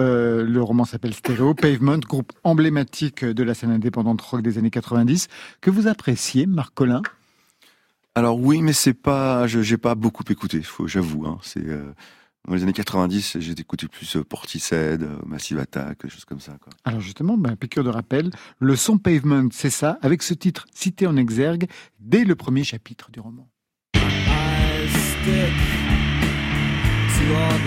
Euh, le roman s'appelle Stereo. Pavement, groupe emblématique de la scène indépendante rock des années 90, que vous appréciez, Marc Collin? Alors oui, mais c'est pas, je j'ai pas beaucoup écouté, faut, j'avoue. Hein, c'est euh, dans les années 90, j'ai écouté plus euh, Portishead, euh, Massive Attack, des choses comme ça. Quoi. Alors justement, ben, piqûre de rappel, le son Pavement, c'est ça, avec ce titre cité en exergue dès le premier chapitre du roman. I stick to all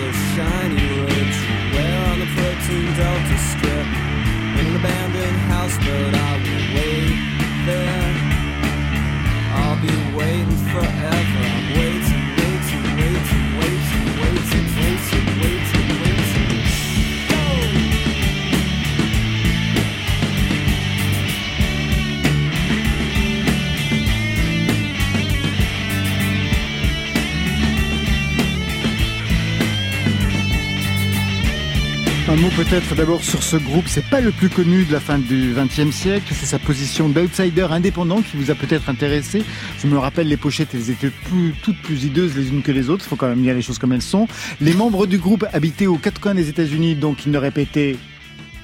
waiting, Un mot peut-être d'abord sur ce groupe. C'est pas le plus connu de la fin du XXe siècle. C'est sa position d'outsider indépendant qui vous a peut-être intéressé. Je me rappelle les pochettes, elles étaient plus- toutes plus hideuses les unes que les autres. Il faut quand même dire les choses comme elles sont. Les membres du groupe habitaient aux quatre coins des États-Unis, donc ils ne répétaient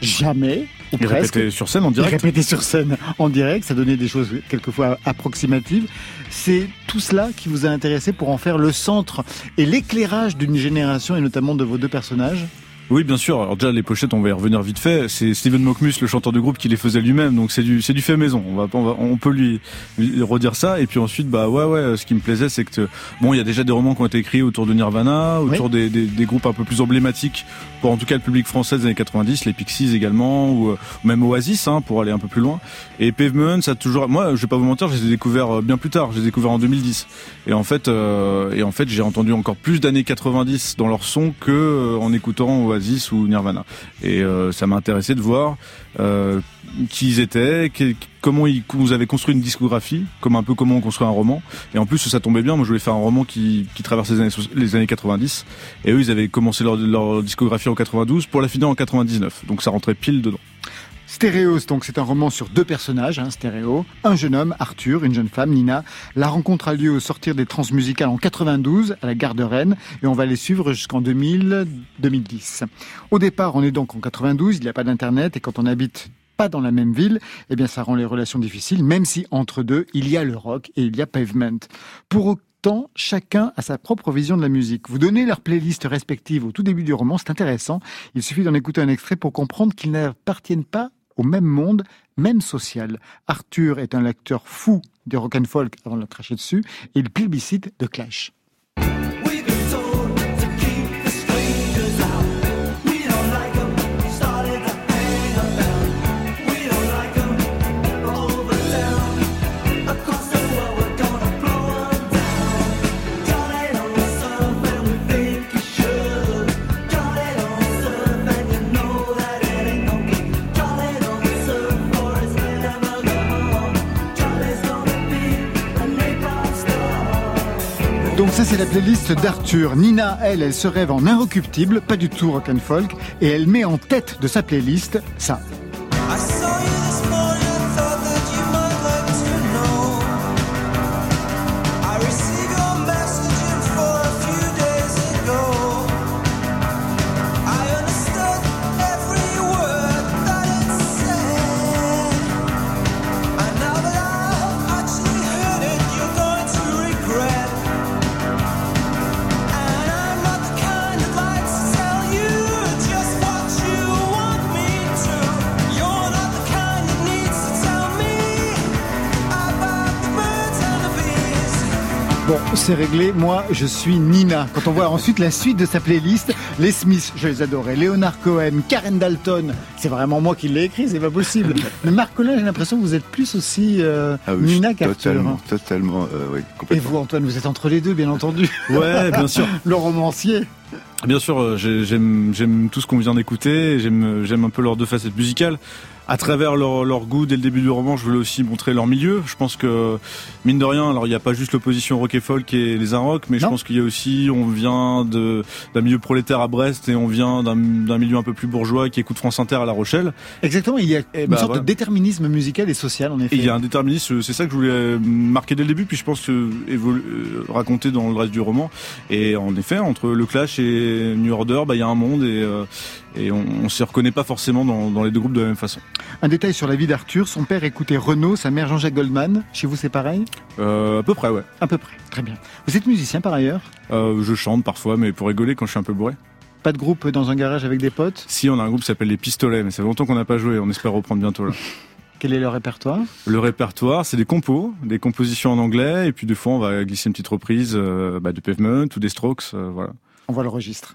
jamais. Ou il presque. répétait sur scène en Ils direct répétaient sur scène en direct, ça donnait des choses quelquefois approximatives. C'est tout cela qui vous a intéressé pour en faire le centre et l'éclairage d'une génération et notamment de vos deux personnages? Oui, bien sûr. Alors déjà les pochettes, on va y revenir vite fait. C'est Steven Mockmus, le chanteur du groupe, qui les faisait lui-même, donc c'est du c'est du fait maison. On va, on va- on peut lui, lui redire ça. Et puis ensuite, bah ouais, ouais. Ce qui me plaisait, c'est que bon, il y a déjà des romans qui ont été écrits autour de Nirvana, autour des, des, des groupes un peu plus emblématiques pour en tout cas le public français des années 90, les Pixies également, ou euh, même Oasis, hein, pour aller un peu plus loin. Et Pavement, ça a toujours. Moi, je vais pas vous mentir, je les ai découverts euh, bien plus tard. Je les ai découverts en 2010. Et en fait, euh, et en fait, j'ai entendu encore plus d'années 90 dans leur son que euh, en écoutant Oasis ou Nirvana. Et euh, ça m'a intéressé de voir euh, qui ils étaient, comment ils vous avez construit une discographie, comme un peu comment on construit un roman. Et en plus, ça tombait bien. Moi, je voulais faire un roman qui, traverse les années, so- les années 90. Et eux, ils avaient commencé leur, leur discographie en 92 pour la finir en 99. Donc ça rentrait pile dedans. Stéréos, donc c'est un roman sur deux personnages, hein, Stéréo. Un jeune homme, Arthur, une jeune femme, Nina. La rencontre a lieu au sortir des transmusicales en 92 à la gare de Rennes et on va les suivre jusqu'en 2000-2010. Au départ, on est donc en 92, il n'y a pas d'internet et quand on habite pas dans la même ville, eh bien ça rend les relations difficiles, même si entre deux, il y a le rock et il y a Pavement. Pour autant, chacun a sa propre vision de la musique. Vous donnez leurs playlists respectives au tout début du roman, c'est intéressant. Il suffit d'en écouter un extrait pour comprendre qu'ils n'appartiennent pas au même monde, même social. Arthur est un lecteur fou de rock and folk avant de le cracher dessus, et il plébiscite de Clash. Ça c'est la playlist d'Arthur. Nina, elle, elle se rêve en inrecuptible, pas du tout rock and folk, et elle met en tête de sa playlist ça. I c'est réglé. Moi, je suis Nina. Quand on voit ensuite la suite de sa playlist, les Smiths, je les adorais. Leonard Cohen, Karen Dalton, c'est vraiment moi qui l'ai écrit, c'est pas possible. Mais Marc Collin, j'ai l'impression que vous êtes plus aussi euh, Ah oui, Nina qu'Arthur. totalement, totalement, euh, oui, Et vous, Antoine, vous êtes entre les deux, bien entendu. Ouais, bien sûr. Le romancier. Bien sûr, euh, j'ai- j'aime tout ce qu'on vient d'écouter. j'aime un peu leurs deux facettes musicales. À travers leur, leur goût dès le début du roman, je voulais aussi montrer leur milieu. Je pense que mine de rien, alors il n'y a pas juste l'opposition rock et folk et les un rock, mais je pense qu'il y a aussi, on vient d'un milieu prolétaire à Brest et on vient d'un milieu un peu plus bourgeois qui écoute France Inter à La Rochelle. Exactement, il y a Eh une bah, sorte voilà. de déterminisme musical et social, en effet. Et il y a un déterminisme, c'est ça que je voulais marquer dès le début, puis je pense que euh, raconter dans le reste du roman. Et en effet, entre le Clash et New Order, bah il y a un monde et euh, et on, on s'y reconnaît pas forcément dans, dans les deux groupes de la même façon. Un détail sur la vie d'Arthur, son père écoutait Renaud, sa mère Jean-Jacques Goldman. Chez vous, c'est pareil Euh, à peu près, ouais. À peu près, très bien. Vous êtes musicien par ailleurs Euh, je chante parfois, mais pour rigoler quand je suis un peu bourré. Pas de groupe dans un garage avec des potes Si on a un groupe qui s'appelle les Pistolets, mais ça fait longtemps qu'on n'a pas joué. On espère reprendre bientôt là. Quel est leur répertoire? Le répertoire, c'est des compos, des compositions en anglais, et puis des fois on va glisser une petite reprise euh, bah, de Pavement ou des Strokes, euh, voilà. On voit le registre.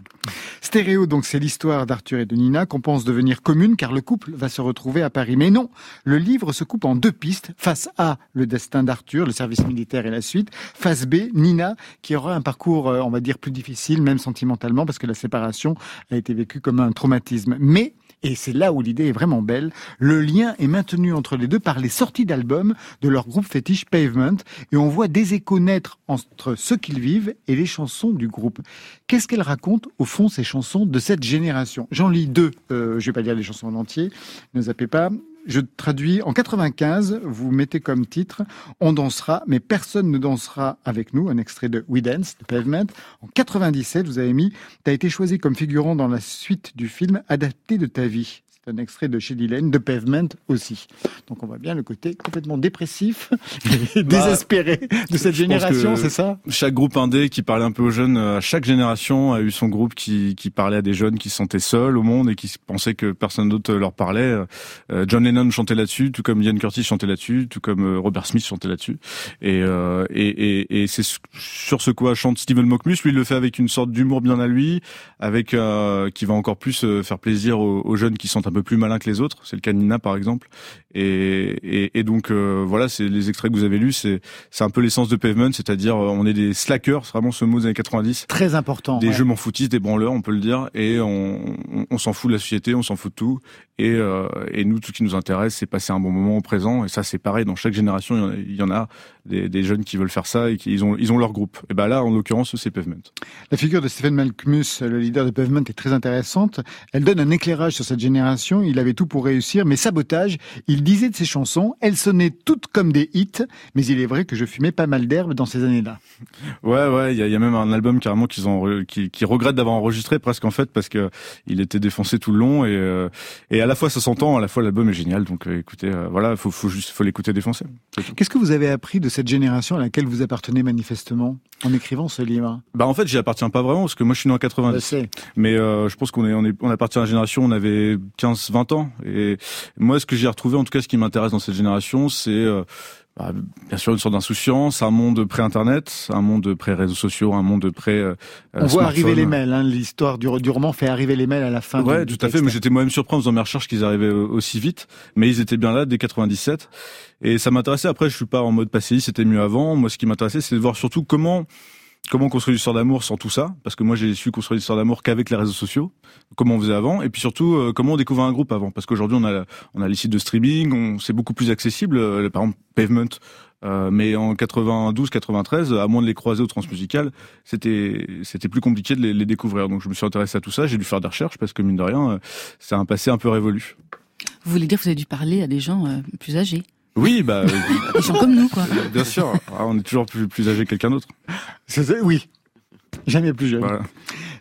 Stéréo, donc c'est l'histoire d'Arthur et de Nina qu'on pense devenir commune car le couple va se retrouver à Paris. Mais non, le livre se coupe en deux pistes. Face A, le destin d'Arthur, le service militaire et la suite. Face B, Nina, qui aura un parcours, euh, on va dire, plus difficile, même sentimentalement, parce que la séparation a été vécue comme un traumatisme. Mais et c'est là où l'idée est vraiment belle. Le lien est maintenu entre les deux par les sorties d'albums de leur groupe fétiche Pavement et on voit des échos naître entre ce qu'ils vivent et les chansons du groupe. Qu'est-ce qu'elles racontent au fond ces chansons de cette génération? J'en lis deux. Euh, je vais pas lire les chansons en entier. Ne zappez pas. Je traduis en 95. Vous mettez comme titre "On dansera, mais personne ne dansera avec nous." Un extrait de We Dance de Pavement. En 97, vous avez mis "T'as été choisi comme figurant dans la suite du film adapté de ta vie." C'est un extrait de Shady Lane, de Pavement aussi. Donc on voit bien le côté complètement dépressif et désespéré de cette génération, c'est ça? chaque groupe indé qui parlait un peu aux jeunes, euh, chaque génération a eu son groupe qui, qui parlait à des jeunes qui se sentaient seuls au monde et qui pensaient que personne d'autre leur parlait. Euh, John Lennon chantait là-dessus, tout comme Ian Curtis chantait là-dessus, tout comme euh, Robert Smith chantait là-dessus. Et, euh, et, et, et c'est ce- sur ce quoi chante Steven Mockmus. Lui, il le fait avec une sorte d'humour bien à lui, avec euh, qui va encore plus faire plaisir aux, aux jeunes qui sont un peu plus malins que les autres. C'est le cas de Nina, par exemple. Et, et, et donc euh, voilà, c'est les extraits que vous avez lus, c'est c'est un peu l'essence de Pavement, c'est-à-dire euh, on est des slackers, c'est vraiment ce mot des années 90. Très important. Des ouais. jeux m'en foutistes, des branleurs, on peut le dire, et on, on, on s'en fout de la société, on s'en fout de tout, et, euh, et nous, tout ce qui nous intéresse, c'est passer un bon moment au présent, et ça, c'est pareil, dans chaque génération, il y en a, y en a des, des jeunes qui veulent faire ça, et qui ils ont, ils ont leur groupe. Et ben là, en l'occurrence, c'est Pavement. La figure de Stephen Malkmus, le leader de Pavement, est très intéressante. Elle donne un éclairage sur cette génération. Il avait tout pour réussir, mais sabotage. Il disait de ses chansons, elles sonnaient toutes comme des hits, mais il est vrai que je fumais pas mal d'herbe dans ces années-là. Ouais, ouais, il y a, il y a même un album carrément qu'ils ont, qui, qui regrette d'avoir enregistré presque en fait parce que il était défoncé tout le long et euh, et à la fois ça s'entend, à la fois l'album est génial. Donc euh, écoutez, euh, voilà, faut, faut juste, faut l'écouter tout. Qu'est-ce que vous avez appris de cette génération à laquelle vous appartenez manifestement en écrivant ce livre? Bah en fait, j'y appartiens pas vraiment parce que moi je suis né en 90. Je sais. Mais je pense qu'on est, on est, on appartient à la génération, on avait 15, 20 ans. Et moi, ce que j'ai retrouvé, en tout cas, ce qui m'intéresse dans cette génération, c'est euh, bah, bien sûr une sorte d'insouciance, un monde pré-internet, un monde pré-réseaux sociaux, un monde pré. euh, On voit arriver les mails. Hein, L'histoire du, du roman fait arriver les mails à la fin. Ouais, du tout à fait. Mais j'étais moi-même surpris en faisant mes recherches qu'ils arrivaient euh, aussi vite. Mais ils étaient bien là dès 97. Et ça m'intéressait. Après, je suis pas en mode passéiste, c'était mieux avant. Moi, ce qui m'intéressait, c'est de voir surtout comment comment construire l'histoire d'amour sans tout ça. Parce que moi, j'ai su construire l'histoire d'amour qu'avec les réseaux sociaux. Comment on faisait avant. Et puis surtout, euh, comment on découvre un groupe avant. Parce qu'aujourd'hui, on a on a les sites de streaming, on c'est beaucoup plus accessible. Euh, par exemple, Pavement. Euh, mais en 92, 93, à moins de les croiser au transmusical, c'était c'était plus compliqué de les, les découvrir. Donc je me suis intéressé à tout ça. J'ai dû faire des recherches parce que mine de rien, euh, c'est un passé un peu révolu. Vous voulez dire que vous avez dû parler à des gens euh, plus âgés? Oui, bah euh, Des gens comme nous, quoi. bien sûr. Ah, on est toujours plus plus âgé que quelqu'un d'autre. Oui. Jamais plus jeune. Voilà.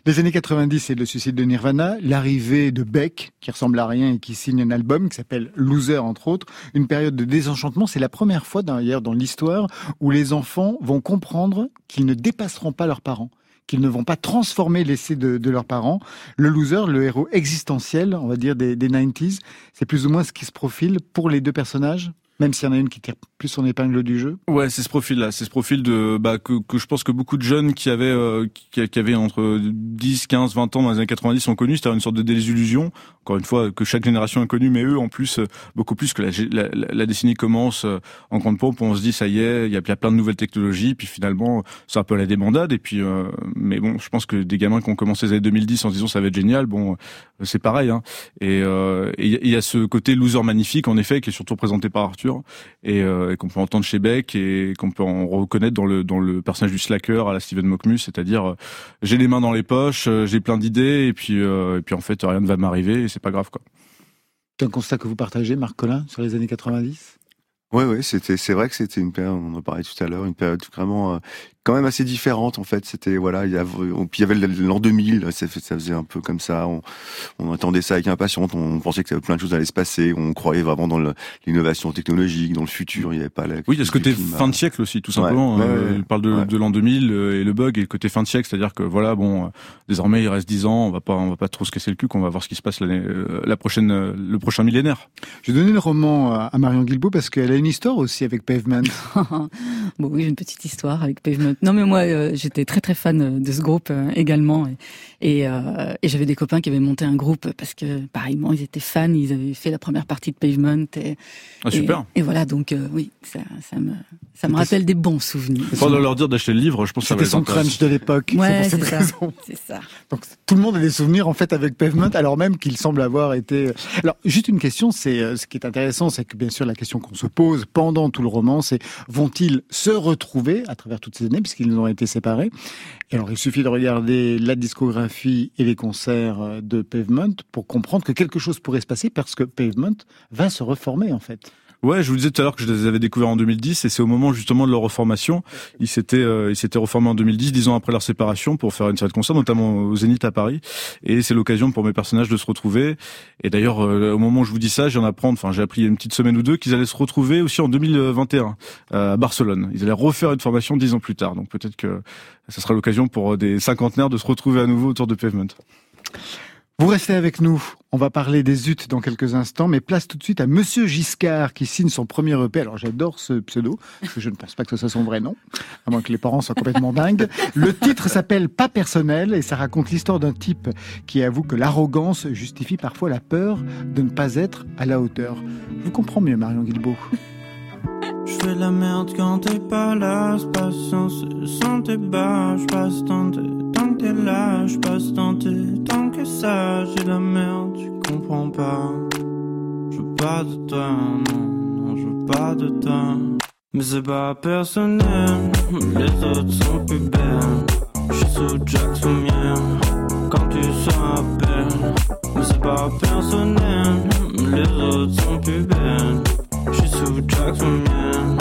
Les années 90, c'est le suicide de Nirvana, l'arrivée de Beck, qui ressemble à rien et qui signe un album qui s'appelle Loser, entre autres. Une période de désenchantement. C'est la première fois, d'ailleurs, dans l'histoire où les enfants vont comprendre qu'ils ne dépasseront pas leurs parents qu'ils ne vont pas transformer l'essai de, de leurs parents. Le loser, le héros existentiel, on va dire, des, des 90s, c'est plus ou moins ce qui se profile pour les deux personnages? Même s'il y en a une qui tire plus son épingle du jeu. Ouais, c'est ce profil-là, c'est ce profil de bah, que, que je pense que beaucoup de jeunes qui avaient euh, qui, avaient entre 10, 15, 20 ans dans les années 90 ont connu, c'était une sorte de désillusion. Encore une fois, que chaque génération a connu, mais eux en plus euh, beaucoup plus que la, la, la décennie commence euh, en grande pompe, on se dit ça y est, il y a, plein de nouvelles technologies, puis finalement c'est un peu la débandade. Et puis, euh, mais bon, je pense que des gamins qui ont commencé les années 2010 en se disant ça va être génial, bon, c'est pareil. Hein. Et il y a ce côté loser magnifique en effet qui est surtout présenté par Arthur et, euh, et qu'on peut entendre chez Beck et qu'on peut en reconnaître dans le dans le personnage du slacker à la Steven Mockmus, c'est-à-dire euh, j'ai les mains dans les poches, euh, j'ai plein d'idées et puis et puis en fait rien ne va m'arriver et c'est pas grave quoi. C'est un constat que vous partagez, Marc Collin, sur les années 90 Ouais, ouais, c'était, c'est vrai que c'était une période, on en parlait tout à l'heure, une période vraiment quand même assez différente en fait. C'était voilà, il y avait, puis il y avait l'an 2000, ça, ça faisait un peu comme ça. On, on attendait ça avec impatience. On pensait que plein de choses allaient se passer. On croyait vraiment dans l'innovation technologique, dans le futur. Il n'y avait pas la. Oui, il y a ce côté fin de siècle aussi, tout simplement. Ouais, euh, il parle de, de l'an 2000 euh, et le bug et le côté fin de siècle, c'est-à-dire que voilà, bon, euh, désormais il reste 10 ans, on va pas, on va pas trop se casser le cul, qu'on va voir ce qui se passe l'année, la prochaine, le prochain millénaire. Je vais donner le roman à Marion Guilbault parce qu'elle a une histoire aussi avec Pavement. bon, oui, une petite histoire avec Pavement. Non, mais moi j'étais très très fan euh, de ce groupe euh, également. Et, euh, et, j'avais des copains qui avaient monté un groupe parce que, pareillement, ils étaient fans, ils avaient fait la première partie de Pavement. Et, ah, super. Et, voilà, donc oui, ça, ça me, ça me rappelle des bons souvenirs. Faut leur dire d'acheter le livre, je pense que C'était son crunch de l'époque. Ouais, c'est ça. C'est ça. Donc tout le monde a des souvenirs en fait avec Pavement, alors même qu'il semble avoir été. Alors juste une question, c'est ce qui est intéressant, c'est que bien sûr la question qu'on se pose pendant tout le roman, c'est vont-ils se retrouver à travers toutes ces années, puisqu'ils ont été séparés. Et alors, il suffit de regarder la discographie et les concerts euh, de Pavement pour comprendre que quelque chose pourrait se passer parce que Pavement va se reformer, en fait. Ouais, je vous disais tout à l'heure que je les avais découverts en 2010 et c'est au moment justement de leur reformation. Ils s'étaient euh, ils s'étaient reformés en 2010, dix ans après leur séparation, pour faire une série de concerts, notamment au Zénith à Paris. Et c'est l'occasion pour mes personnages de se retrouver. Et d'ailleurs, euh, au moment où je vous dis ça, j'en apprends, enfin j'ai appris il y a une petite semaine ou deux qu'ils allaient se retrouver aussi en 2021 euh, à Barcelone. Ils allaient refaire une formation dix ans plus tard. Donc peut-être que ce sera l'occasion pour des cinquantenaires de se retrouver à nouveau autour de Pavement. Vous restez avec nous. On va parler des UT dans quelques instants, mais place tout de suite à Monsieur Giscard qui signe son premier EP. Alors j'adore ce pseudo, parce que je ne pense pas que ce soit son vrai nom, à moins que les parents soient complètement dingues. Le titre s'appelle Pas personnel et ça raconte l'histoire d'un type qui avoue que l'arrogance justifie parfois la peur de ne pas être à la hauteur. Je vous comprends mieux, Marion Guilbault. Je fais la merde quand t'es pas là, sans tes bas, je passe tant que t'es là, je passe tant tant que ça, j'ai la merde, tu comprends pas. Je veux pas de toi, non, non, je veux pas de toi. Mais c'est pas personnel, les autres sont plus belles. J'suis sous Jack sous mienne, quand tu seras belle. Mais c'est pas personnel, les autres sont plus belles. J'suis sous Jackson, man.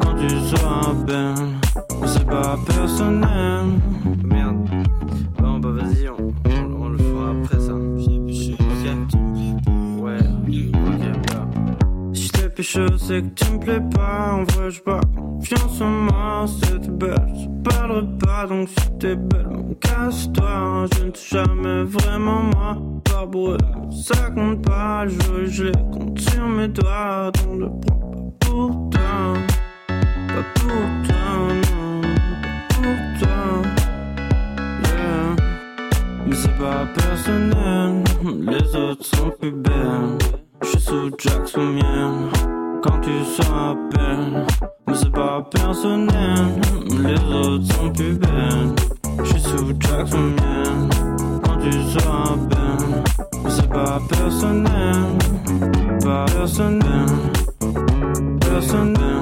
Quand tu seras belle, c'est pas personnel. Pécho, c'est que tu me plais pas. En vrai, j'pas confiance en moi. T'es belle, je parlerai pas. Donc si t'es belle, mon casse-toi. Je ne suis jamais vraiment moi. Pas eux, ça compte pas. Je, je les compte sur mes doigts. Donc ne prends pas pour toi. Pas pour toi, non. Pas pour toi. Yeah. Mais c'est pas personnel. Les autres sont plus belles. J'suis sous Jack sous quand tu seras belle. Mais c'est pas personnel, les autres sont plus belles. J'suis sous Jack sous mienne quand tu seras belle. Mais c'est pas personnel, pas personnel, personnel,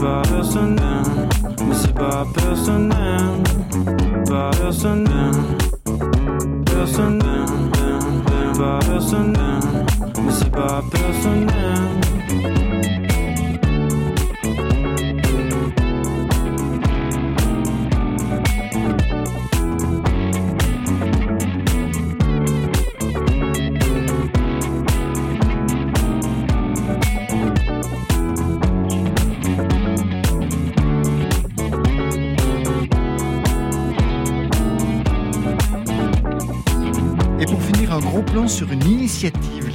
pas personnel. Mais c'est pas personnel, pas personnel, personnel, pas personnel. Mais c'est pas personnel.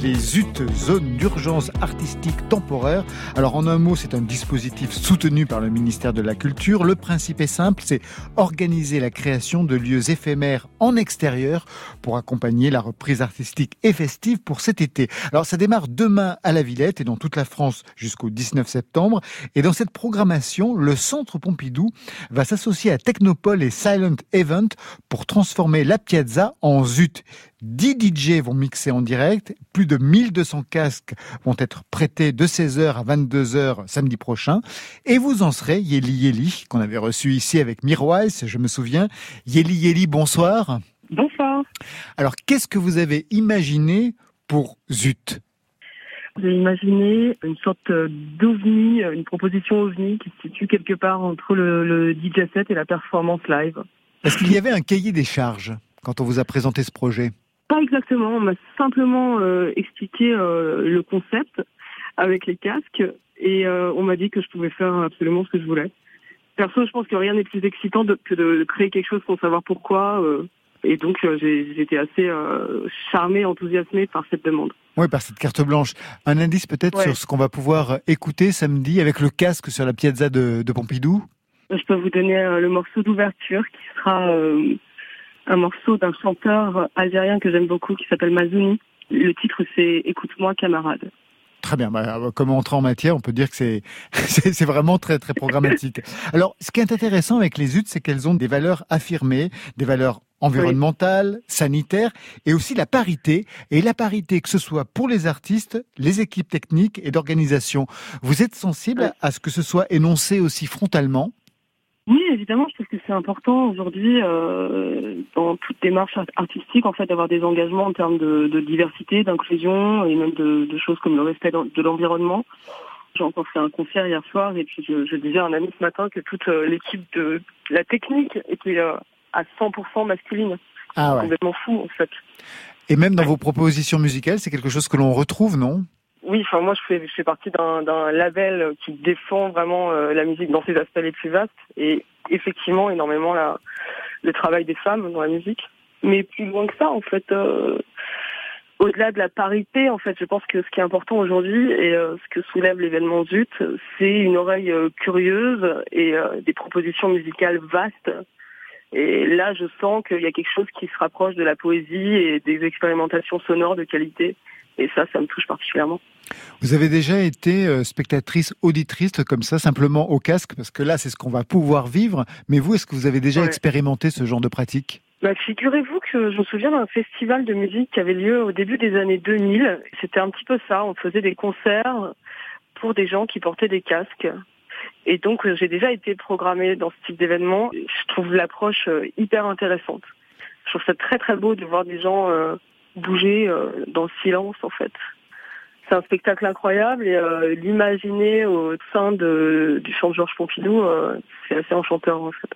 Les UT, zones d'urgence artistique temporaire. Alors en un mot, c'est un dispositif soutenu par le ministère de la Culture. Le principe est simple, c'est organiser la création de lieux éphémères en extérieur pour accompagner la reprise artistique et festive pour cet été. Alors ça démarre demain à la Villette et dans toute la France jusqu'au 19 septembre. Et dans cette programmation, le Centre Pompidou va s'associer à Technopole et Silent Event pour transformer la Piazza en ZUT. 10 DJ vont mixer en direct, plus de 1200 casques vont être prêtés de 16h à 22h samedi prochain, et vous en serez Yeli Yeli, qu'on avait reçu ici avec Mirwais, je me souviens. Yeli Yeli, bonsoir. Bonsoir. Alors, qu'est-ce que vous avez imaginé pour ZUT? J'ai imaginé une sorte d'ovni, une proposition ovni qui se situe quelque part entre le, le DJ set et la performance live. Est-ce qu'il y avait un cahier des charges quand on vous a présenté ce projet? Pas exactement, on m'a simplement euh, expliqué euh, le concept avec les casques et euh, on m'a dit que je pouvais faire absolument ce que je voulais. Perso, je pense que rien n'est plus excitant de, que de créer quelque chose sans savoir pourquoi. euh, et donc, euh, j'ai- j'étais assez euh, charmée, enthousiasmée par cette demande. Oui, par cette carte blanche. Un indice peut-être Ouais. sur ce qu'on va pouvoir écouter samedi avec le casque sur la piazza de, de Pompidou? Je peux vous donner euh, le morceau d'ouverture qui sera euh, un morceau d'un chanteur algérien que j'aime beaucoup qui s'appelle Mazouni. Le titre c'est Écoute-moi camarade. Très bien. Bah, comme entrée en matière, on peut dire que c'est c'est c'est vraiment très très programmatique. Alors, ce qui est intéressant avec les UT, c'est qu'elles ont des valeurs affirmées, des valeurs environnementales, sanitaires, et aussi la parité. Et la parité, que ce soit pour les artistes, les équipes techniques et d'organisation. Vous êtes sensible à ce que ce soit énoncé aussi frontalement? Oui, évidemment, je trouve que c'est important aujourd'hui euh, dans toute démarche art- artistique en fait d'avoir des engagements en termes de, de diversité, d'inclusion et même de, de choses comme le respect de l'environnement. J'ai encore fait un concert hier soir et puis je, je disais à un ami ce matin que toute euh, l'équipe de la technique était euh, à 100% masculine. Ah ouais. Complètement fou en fait. Et même dans vos propositions musicales, c'est quelque chose que l'on retrouve, non? Oui, enfin moi je fais, je fais partie d'un label qui défend vraiment euh, la musique dans ses aspects les plus vastes et effectivement énormément la, le travail des femmes dans la musique. Mais plus loin que ça, en fait, euh, au-delà de la parité, en fait, je pense que ce qui est important aujourd'hui et euh, ce que soulève l'événement ZUT, c'est une oreille curieuse et des propositions musicales vastes. Et là, je sens qu'il y a quelque chose qui se rapproche de la poésie et des expérimentations sonores de qualité. Et ça, ça me touche particulièrement. Vous avez déjà été euh, spectatrice, auditrice comme ça, simplement au casque, parce que là, c'est ce qu'on va pouvoir vivre. Mais vous, est-ce que vous avez déjà Ouais. expérimenté ce genre de pratique? Bah, figurez-vous que je me souviens d'un festival de musique qui avait lieu au début des années 2000. C'était un petit peu ça. On faisait des concerts pour des gens qui portaient des casques. Et donc, euh, j'ai déjà été programmée dans ce type d'événement. Je trouve l'approche euh, hyper intéressante. Je trouve ça très très beau de voir des gens bouger euh, dans le silence, en fait. C'est un spectacle incroyable et euh, l'imaginer au sein de, du chant de Georges Pompidou, euh, c'est assez enchanteur, en fait.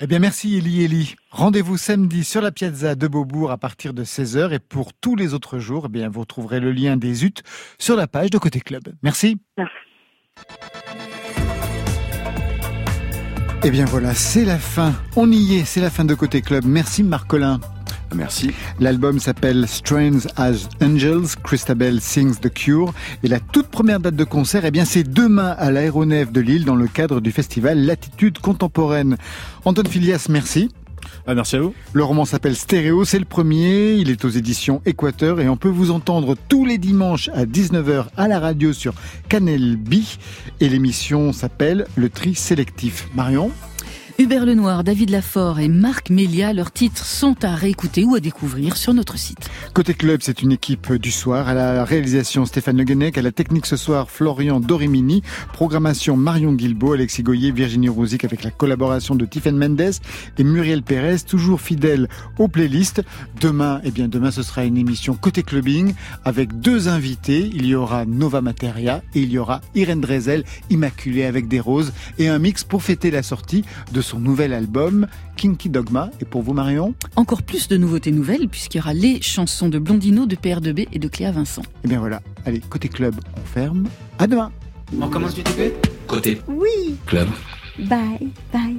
Eh bien, merci Eli Eli. Rendez-vous samedi sur la piazza de Beaubourg à partir de 16h. Et pour tous les autres jours, eh bien, vous retrouverez le lien des UT sur la page de Côté Club. Merci. Merci. Eh bien voilà, c'est la fin. On y est, c'est la fin de Côté Club. Merci Marc Collin. Merci. L'album s'appelle Strange as Angels, Christabel Sings the Cure. Et la toute première date de concert, eh bien, c'est demain à l'aéronef de Lille dans le cadre du festival Latitude Contemporaine. Antoine Filias, merci. Ah, merci à vous. Le roman s'appelle Stéréo, c'est le premier, il est aux éditions Équateur et on peut vous entendre tous les dimanches à 19h à la radio sur Canal B et l'émission s'appelle Le Tri Sélectif. Marion? Hubert Lenoir, David Lafort et Marc Mélia, leurs titres sont à réécouter ou à découvrir sur notre site. Côté club, c'est une équipe du soir. À la réalisation, Stéphane Le Guenec. À la technique ce soir, Florian Dorimini. Programmation, Marion Guilbault, Alexis Goyer, Virginie Rouzic avec la collaboration de Tiffen Mendes et Muriel Pérez, toujours fidèle aux playlists. Demain, eh bien, demain, ce sera une émission Côté clubbing avec deux invités. Il y aura Nova Materia et il y aura Irène Drezel, Immaculée avec des roses et un mix pour fêter la sortie de son nouvel album, Kinky Dogma. Et pour vous, Marion? Encore plus de nouveautés nouvelles puisqu'il y aura les chansons de Blondino, de PR2B et de Cléa Vincent. Eh bien voilà, allez, côté club, on ferme. À demain. On commence du TP Côté Oui. club. Bye, bye.